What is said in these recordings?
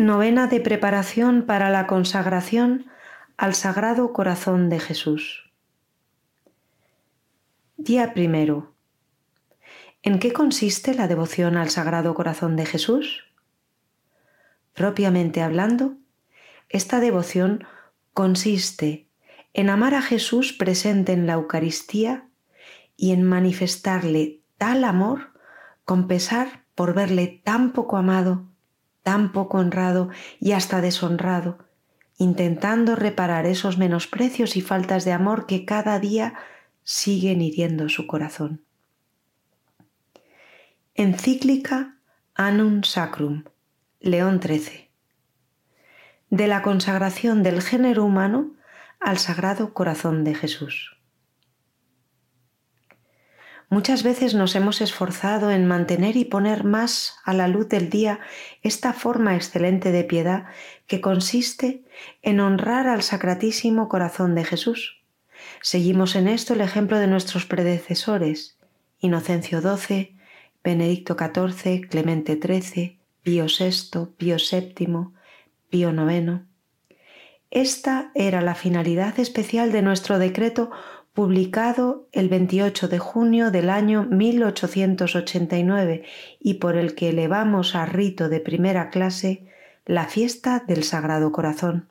Novena de preparación para la consagración al Sagrado Corazón de Jesús. Día primero. ¿En qué consiste la devoción al Sagrado Corazón de Jesús? Propiamente hablando, esta devoción consiste en amar a Jesús presente en la Eucaristía y en manifestarle tal amor con pesar por verle tan poco amado tan poco honrado y hasta deshonrado, intentando reparar esos menosprecios y faltas de amor que cada día siguen hiriendo su corazón. Encíclica Annum Sacrum, León XIII. De la consagración del género humano al Sagrado Corazón de Jesús. Muchas veces nos hemos esforzado en mantener y poner más a la luz del día esta forma excelente de piedad que consiste en honrar al Sacratísimo Corazón de Jesús. Seguimos en esto el ejemplo de nuestros predecesores, Inocencio XII, Benedicto XIV, Clemente XIII, Pío VI, Pío VII, Pío IX. Esta era la finalidad especial de nuestro decreto publicado el 28 de junio del año 1889 y por el que elevamos a rito de primera clase la fiesta del Sagrado Corazón.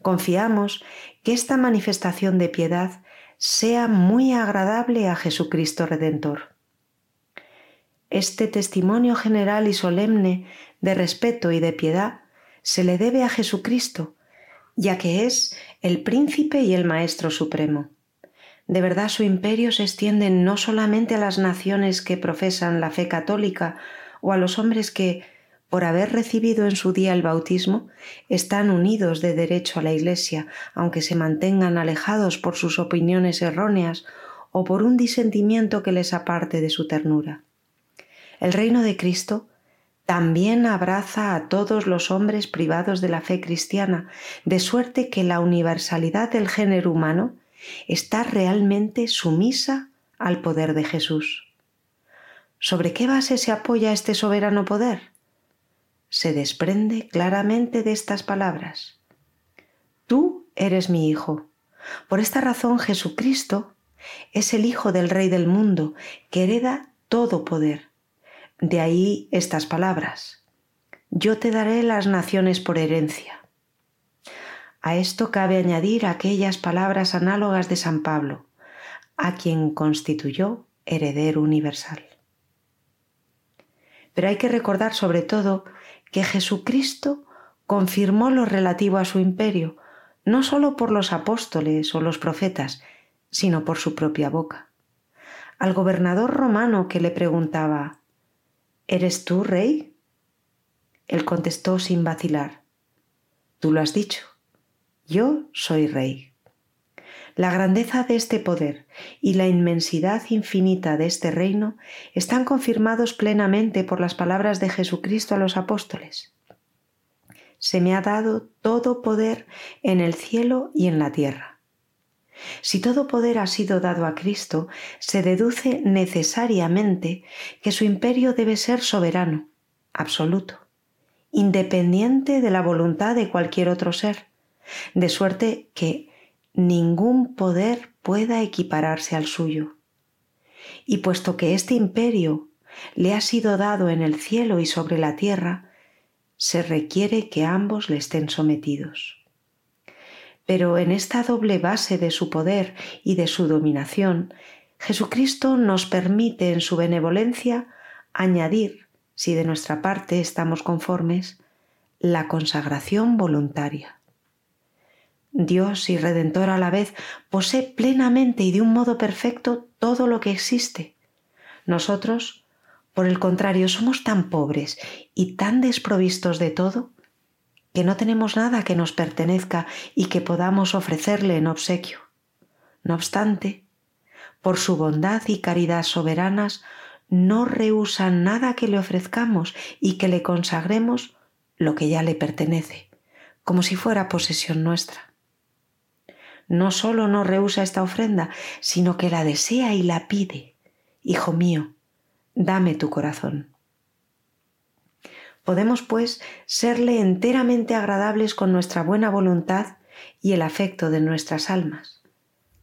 Confiamos que esta manifestación de piedad sea muy agradable a Jesucristo Redentor. Este testimonio general y solemne de respeto y de piedad se le debe a Jesucristo, ya que es el príncipe y el Maestro Supremo. De verdad su imperio se extiende no solamente a las naciones que profesan la fe católica o a los hombres que, por haber recibido en su día el bautismo, están unidos de derecho a la Iglesia, aunque se mantengan alejados por sus opiniones erróneas o por un disentimiento que les aparte de su ternura. El reino de Cristo también abraza a todos los hombres privados de la fe cristiana, de suerte que la universalidad del género humano está realmente sumisa al poder de Jesús. ¿Sobre qué base se apoya este soberano poder? Se desprende claramente de estas palabras. Tú eres mi Hijo. Por esta razón Jesucristo es el Hijo del Rey del mundo, que hereda todo poder. De ahí estas palabras. Yo te daré las naciones por herencia. A esto cabe añadir aquellas palabras análogas de San Pablo, a quien constituyó heredero universal. Pero hay que recordar sobre todo que Jesucristo confirmó lo relativo a su imperio, no sólo por los apóstoles o los profetas, sino por su propia boca. Al gobernador romano que le preguntaba, ¿Eres tú rey? Él contestó sin vacilar, Tú lo has dicho yo soy rey. La grandeza de este poder y la inmensidad infinita de este reino están confirmados plenamente por las palabras de Jesucristo a los apóstoles. Se me ha dado todo poder en el cielo y en la tierra. Si todo poder ha sido dado a Cristo, se deduce necesariamente que su imperio debe ser soberano, absoluto, independiente de la voluntad de cualquier otro ser de suerte que ningún poder pueda equipararse al suyo. Y puesto que este imperio le ha sido dado en el cielo y sobre la tierra, se requiere que ambos le estén sometidos. Pero en esta doble base de su poder y de su dominación, Jesucristo nos permite en su benevolencia añadir, si de nuestra parte estamos conformes, la consagración voluntaria. Dios y Redentor a la vez posee plenamente y de un modo perfecto todo lo que existe. Nosotros, por el contrario, somos tan pobres y tan desprovistos de todo que no tenemos nada que nos pertenezca y que podamos ofrecerle en obsequio. No obstante, por su bondad y caridad soberanas, no rehusan nada que le ofrezcamos y que le consagremos lo que ya le pertenece, como si fuera posesión nuestra no solo no rehúsa esta ofrenda, sino que la desea y la pide. Hijo mío, dame tu corazón. Podemos, pues, serle enteramente agradables con nuestra buena voluntad y el afecto de nuestras almas.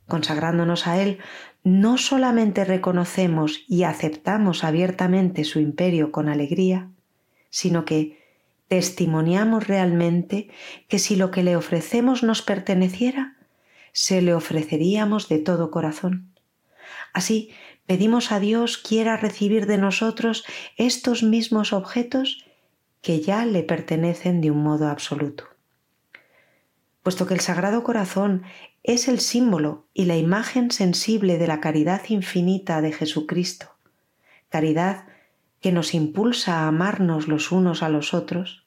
Consagrándonos a Él, no solamente reconocemos y aceptamos abiertamente su imperio con alegría, sino que testimoniamos realmente que si lo que le ofrecemos nos perteneciera, se le ofreceríamos de todo corazón. Así, pedimos a Dios quiera recibir de nosotros estos mismos objetos que ya le pertenecen de un modo absoluto. Puesto que el Sagrado Corazón es el símbolo y la imagen sensible de la caridad infinita de Jesucristo, caridad que nos impulsa a amarnos los unos a los otros,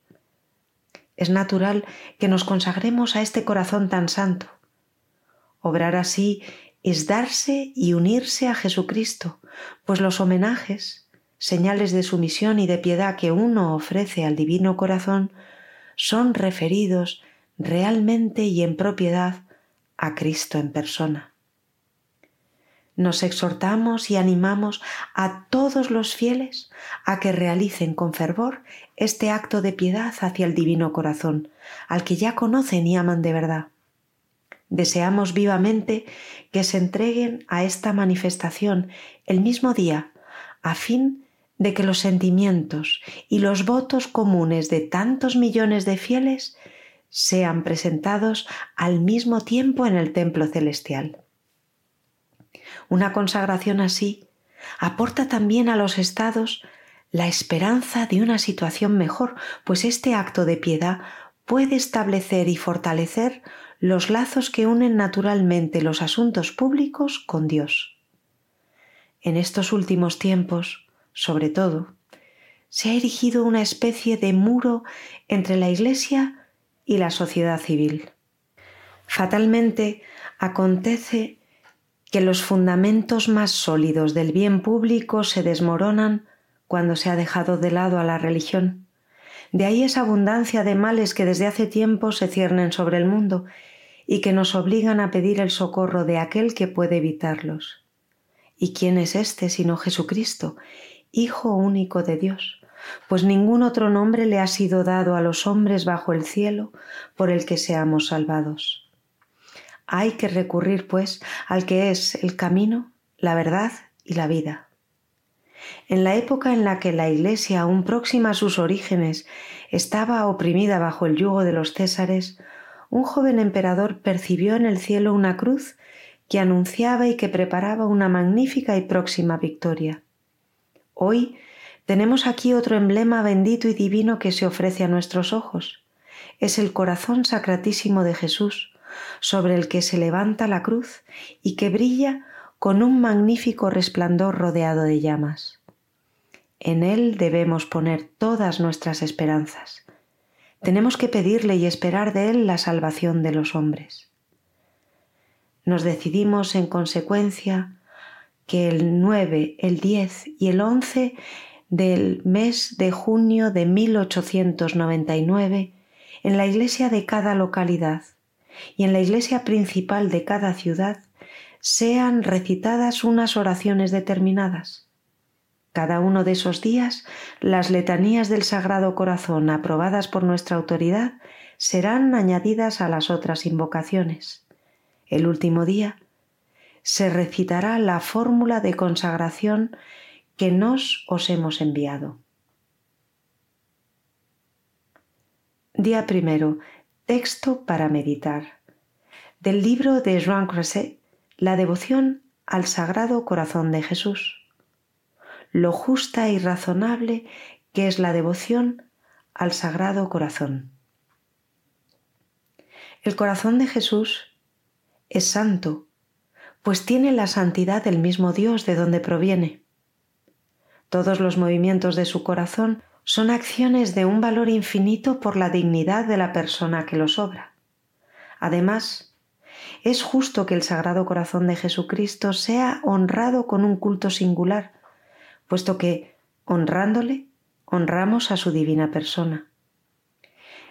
es natural que nos consagremos a este corazón tan santo. Obrar así es darse y unirse a Jesucristo, pues los homenajes, señales de sumisión y de piedad que uno ofrece al divino corazón, son referidos realmente y en propiedad a Cristo en persona. Nos exhortamos y animamos a todos los fieles a que realicen con fervor este acto de piedad hacia el divino corazón, al que ya conocen y aman de verdad. Deseamos vivamente que se entreguen a esta manifestación el mismo día, a fin de que los sentimientos y los votos comunes de tantos millones de fieles sean presentados al mismo tiempo en el templo celestial. Una consagración así aporta también a los estados la esperanza de una situación mejor, pues este acto de piedad puede establecer y fortalecer los lazos que unen naturalmente los asuntos públicos con Dios. En estos últimos tiempos, sobre todo, se ha erigido una especie de muro entre la Iglesia y la sociedad civil. Fatalmente acontece que los fundamentos más sólidos del bien público se desmoronan cuando se ha dejado de lado a la religión. De ahí esa abundancia de males que desde hace tiempo se ciernen sobre el mundo y que nos obligan a pedir el socorro de aquel que puede evitarlos. ¿Y quién es éste sino Jesucristo, Hijo único de Dios? Pues ningún otro nombre le ha sido dado a los hombres bajo el cielo por el que seamos salvados. Hay que recurrir, pues, al que es el camino, la verdad y la vida. En la época en la que la Iglesia, aún próxima a sus orígenes, estaba oprimida bajo el yugo de los Césares, un joven emperador percibió en el cielo una cruz que anunciaba y que preparaba una magnífica y próxima victoria. Hoy tenemos aquí otro emblema bendito y divino que se ofrece a nuestros ojos. Es el corazón sacratísimo de Jesús, sobre el que se levanta la cruz y que brilla con un magnífico resplandor rodeado de llamas. En él debemos poner todas nuestras esperanzas tenemos que pedirle y esperar de Él la salvación de los hombres. Nos decidimos en consecuencia que el 9, el 10 y el 11 del mes de junio de 1899 en la iglesia de cada localidad y en la iglesia principal de cada ciudad sean recitadas unas oraciones determinadas cada uno de esos días, las letanías del Sagrado Corazón aprobadas por nuestra autoridad serán añadidas a las otras invocaciones. El último día se recitará la fórmula de consagración que nos os hemos enviado. Día primero. Texto para meditar. Del libro de Jean Creuset, La devoción al Sagrado Corazón de Jesús lo justa y razonable que es la devoción al Sagrado Corazón. El corazón de Jesús es santo, pues tiene la santidad del mismo Dios de donde proviene. Todos los movimientos de su corazón son acciones de un valor infinito por la dignidad de la persona que los obra. Además, es justo que el Sagrado Corazón de Jesucristo sea honrado con un culto singular, puesto que, honrándole, honramos a su divina persona.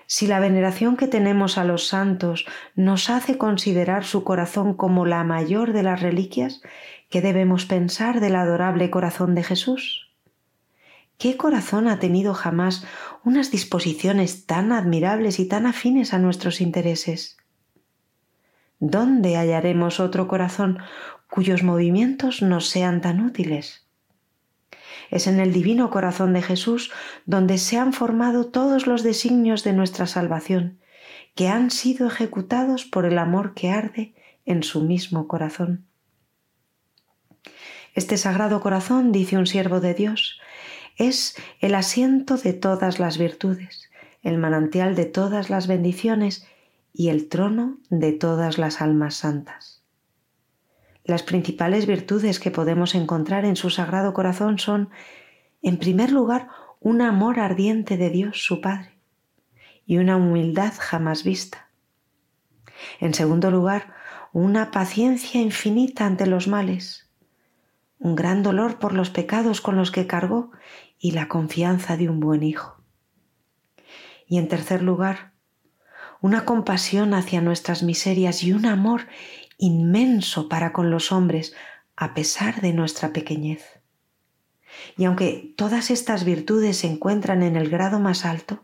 Si la veneración que tenemos a los santos nos hace considerar su corazón como la mayor de las reliquias, ¿qué debemos pensar del adorable corazón de Jesús? ¿Qué corazón ha tenido jamás unas disposiciones tan admirables y tan afines a nuestros intereses? ¿Dónde hallaremos otro corazón cuyos movimientos nos sean tan útiles? Es en el divino corazón de Jesús donde se han formado todos los designios de nuestra salvación, que han sido ejecutados por el amor que arde en su mismo corazón. Este sagrado corazón, dice un siervo de Dios, es el asiento de todas las virtudes, el manantial de todas las bendiciones y el trono de todas las almas santas. Las principales virtudes que podemos encontrar en su sagrado corazón son, en primer lugar, un amor ardiente de Dios su Padre y una humildad jamás vista. En segundo lugar, una paciencia infinita ante los males, un gran dolor por los pecados con los que cargó y la confianza de un buen hijo. Y en tercer lugar, una compasión hacia nuestras miserias y un amor inmenso para con los hombres a pesar de nuestra pequeñez. Y aunque todas estas virtudes se encuentran en el grado más alto,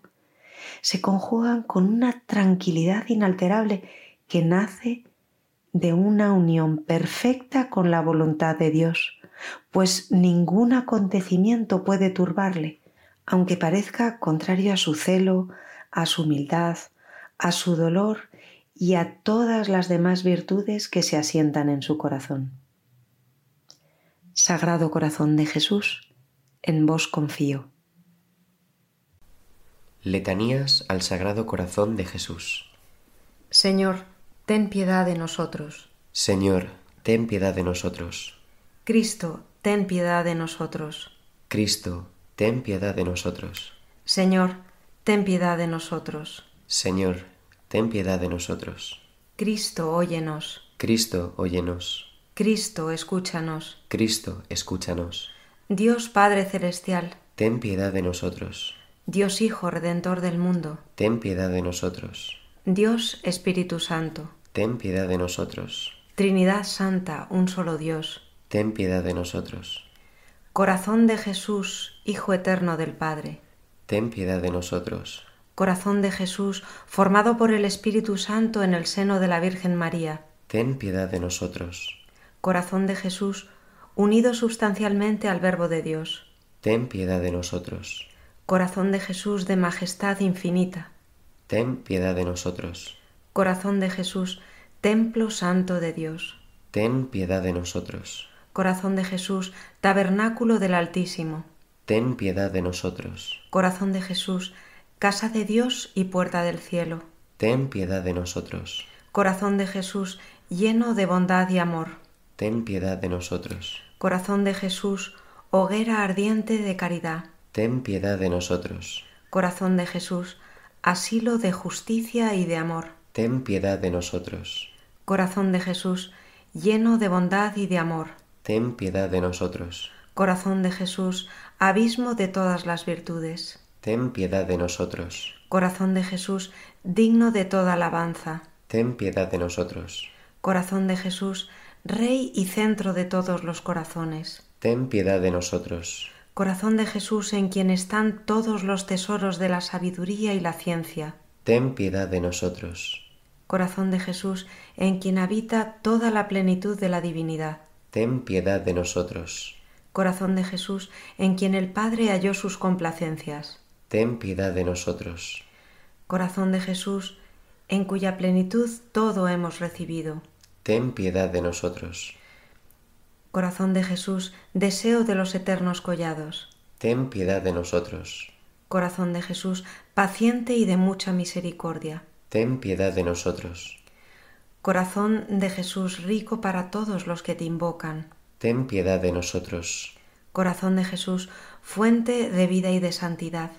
se conjugan con una tranquilidad inalterable que nace de una unión perfecta con la voluntad de Dios, pues ningún acontecimiento puede turbarle, aunque parezca contrario a su celo, a su humildad, a su dolor y a todas las demás virtudes que se asientan en su corazón. Sagrado Corazón de Jesús, en vos confío. Letanías al Sagrado Corazón de Jesús. Señor, ten piedad de nosotros. Señor, ten piedad de nosotros. Cristo, ten piedad de nosotros. Cristo, ten piedad de nosotros. Señor, ten piedad de nosotros. Señor, ten piedad de nosotros. Cristo, óyenos. Cristo, óyenos. Cristo, escúchanos. Cristo, escúchanos. Dios Padre Celestial, ten piedad de nosotros. Dios Hijo Redentor del mundo, ten piedad de nosotros. Dios Espíritu Santo, ten piedad de nosotros. Trinidad Santa, un solo Dios, ten piedad de nosotros. Corazón de Jesús, Hijo Eterno del Padre, ten piedad de nosotros. Corazón de Jesús, formado por el Espíritu Santo en el seno de la Virgen María, ten piedad de nosotros. Corazón de Jesús, unido sustancialmente al Verbo de Dios, ten piedad de nosotros. Corazón de Jesús de majestad infinita, ten piedad de nosotros. Corazón de Jesús, templo santo de Dios, ten piedad de nosotros. Corazón de Jesús, tabernáculo del Altísimo, ten piedad de nosotros. Corazón de Jesús, casa de Dios y puerta del cielo, ten piedad de nosotros. Corazón de Jesús, lleno de bondad y amor, ten piedad de nosotros. Corazón de Jesús, hoguera ardiente de caridad, ten piedad de nosotros. Corazón de Jesús, asilo de justicia y de amor, ten piedad de nosotros. Corazón de Jesús, lleno de bondad y de amor, ten piedad de nosotros. Corazón de Jesús, abismo de todas las virtudes, ten piedad de nosotros. Corazón de Jesús, digno de toda alabanza, ten piedad de nosotros. Corazón de Jesús, Rey y centro de todos los corazones, ten piedad de nosotros. Corazón de Jesús en quien están todos los tesoros de la sabiduría y la ciencia, ten piedad de nosotros. Corazón de Jesús en quien habita toda la plenitud de la divinidad, ten piedad de nosotros. Corazón de Jesús en quien el Padre halló sus complacencias, ten piedad de nosotros. Corazón de Jesús en cuya plenitud todo hemos recibido, ten piedad de nosotros. Corazón de Jesús, deseo de los eternos collados, ten piedad de nosotros. Corazón de Jesús, paciente y de mucha misericordia, ten piedad de nosotros. Corazón de Jesús, rico para todos los que te invocan, ten piedad de nosotros. Corazón de Jesús, fuente de vida y de santidad,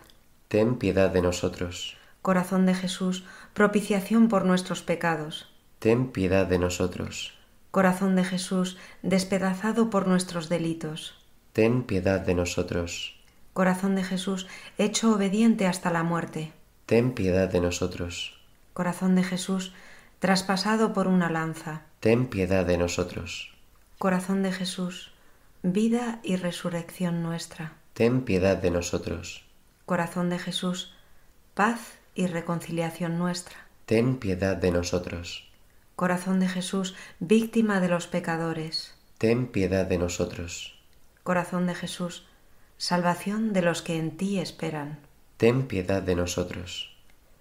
ten piedad de nosotros. Corazón de Jesús, propiciación por nuestros pecados, ten piedad de nosotros. Corazón de Jesús, despedazado por nuestros delitos, ten piedad de nosotros. Corazón de Jesús, hecho obediente hasta la muerte, ten piedad de nosotros. Corazón de Jesús, traspasado por una lanza, ten piedad de nosotros. Corazón de Jesús, vida y resurrección nuestra, ten piedad de nosotros. Corazón de Jesús, paz y reconciliación nuestra. Ten piedad de nosotros. Corazón de Jesús, víctima de los pecadores. Ten piedad de nosotros. Corazón de Jesús, salvación de los que en ti esperan. Ten piedad de nosotros.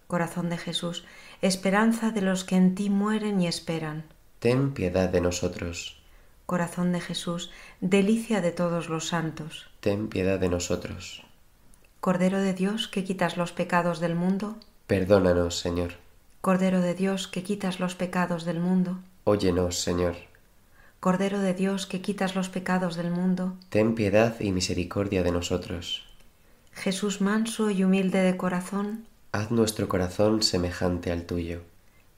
Corazón de Jesús, esperanza de los que en ti mueren y esperan. Ten piedad de nosotros. Corazón de Jesús, delicia de todos los santos. Ten piedad de nosotros. Cordero de Dios, que quitas los pecados del mundo. Perdónanos, Señor. Cordero de Dios, que quitas los pecados del mundo. Óyenos, Señor. Cordero de Dios, que quitas los pecados del mundo. Ten piedad y misericordia de nosotros. Jesús manso y humilde de corazón. Haz nuestro corazón semejante al tuyo.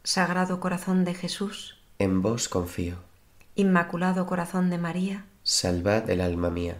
Sagrado corazón de Jesús. En vos confío. Inmaculado corazón de María. Salvad el alma mía.